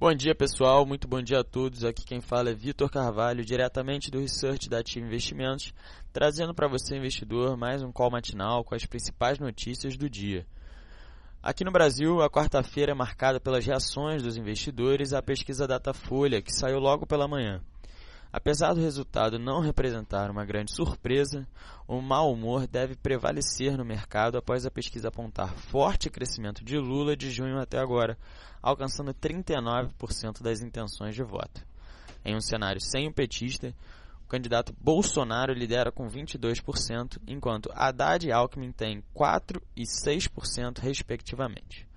Bom dia pessoal, muito bom dia a todos. Aqui quem fala é Vitor Carvalho, diretamente do Research da Ativa Investimentos, trazendo para você, investidor, mais um call matinal com as principais notícias do dia. Aqui no Brasil, a quarta-feira é marcada pelas reações dos investidores à pesquisa Datafolha, que saiu logo pela manhã. Apesar do resultado não representar uma grande surpresa, o mau humor deve prevalecer no mercado após a pesquisa apontar forte crescimento de Lula de junho até agora, alcançando 39% das intenções de voto. Em um cenário sem o petista, o candidato Bolsonaro lidera com 22%, enquanto Haddad e Alckmin têm 4% e 6%, respectivamente.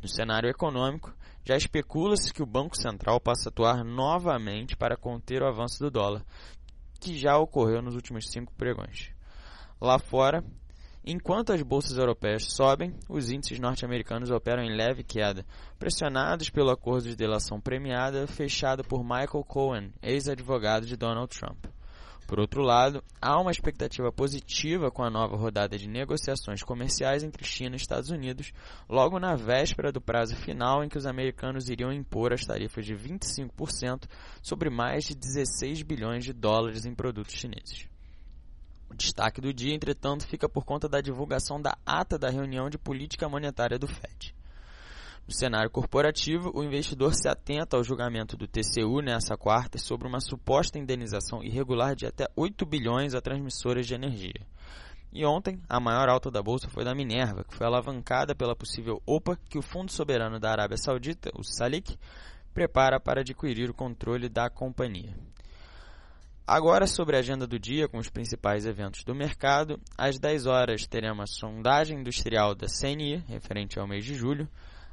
No cenário econômico, já especula-se que o Banco Central possa atuar novamente para conter o avanço do dólar, que já ocorreu nos últimos cinco pregões. Lá fora, enquanto as bolsas europeias sobem, os índices norte-americanos operam em leve queda, pressionados pelo acordo de delação premiada fechado por Michael Cohen, ex-advogado de Donald Trump. Por outro lado, há uma expectativa positiva com a nova rodada de negociações comerciais entre China e Estados Unidos, logo na véspera do prazo final em que os americanos iriam impor as tarifas de 25% sobre mais de 16 bilhões de dólares em produtos chineses. O destaque do dia, entretanto, fica por conta da divulgação da ata da reunião de política monetária do FED. No cenário corporativo, o investidor se atenta ao julgamento do TCU nessa quarta sobre uma suposta indenização irregular de até 8 bilhões a transmissoras de energia. E ontem, a maior alta da bolsa foi da Minerva, que foi alavancada pela possível OPA que o Fundo Soberano da Arábia Saudita, o SALIC, prepara para adquirir o controle da companhia. Agora sobre a agenda do dia com os principais eventos do mercado, às 10 horas teremos a sondagem industrial da CNI, referente ao mês de julho,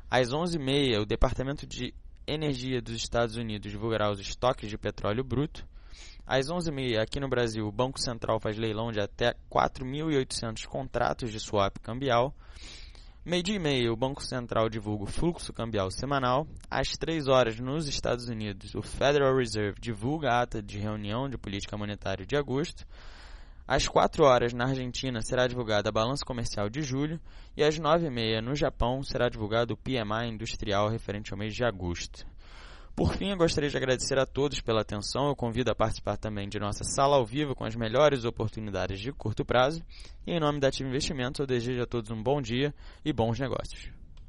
às 11h30, o Departamento de Energia dos Estados Unidos divulgará os estoques de petróleo bruto. Às 11h30, aqui no Brasil, o Banco Central faz leilão de até 4.800 contratos de swap cambial. Meio-dia e meia, o Banco Central divulga o fluxo cambial semanal. Às 3 horas, nos Estados Unidos, o Federal Reserve divulga a ata de reunião de política monetária de agosto. Às 4 horas, na Argentina, será divulgada a balança comercial de julho e às 9h30, no Japão, será divulgado o PMI industrial referente ao mês de agosto. Por fim, eu gostaria de agradecer a todos pela atenção. Eu convido a participar também de nossa sala ao vivo com as melhores oportunidades de curto prazo. E em nome da Ativa Investimentos, eu desejo a todos um bom dia e bons negócios.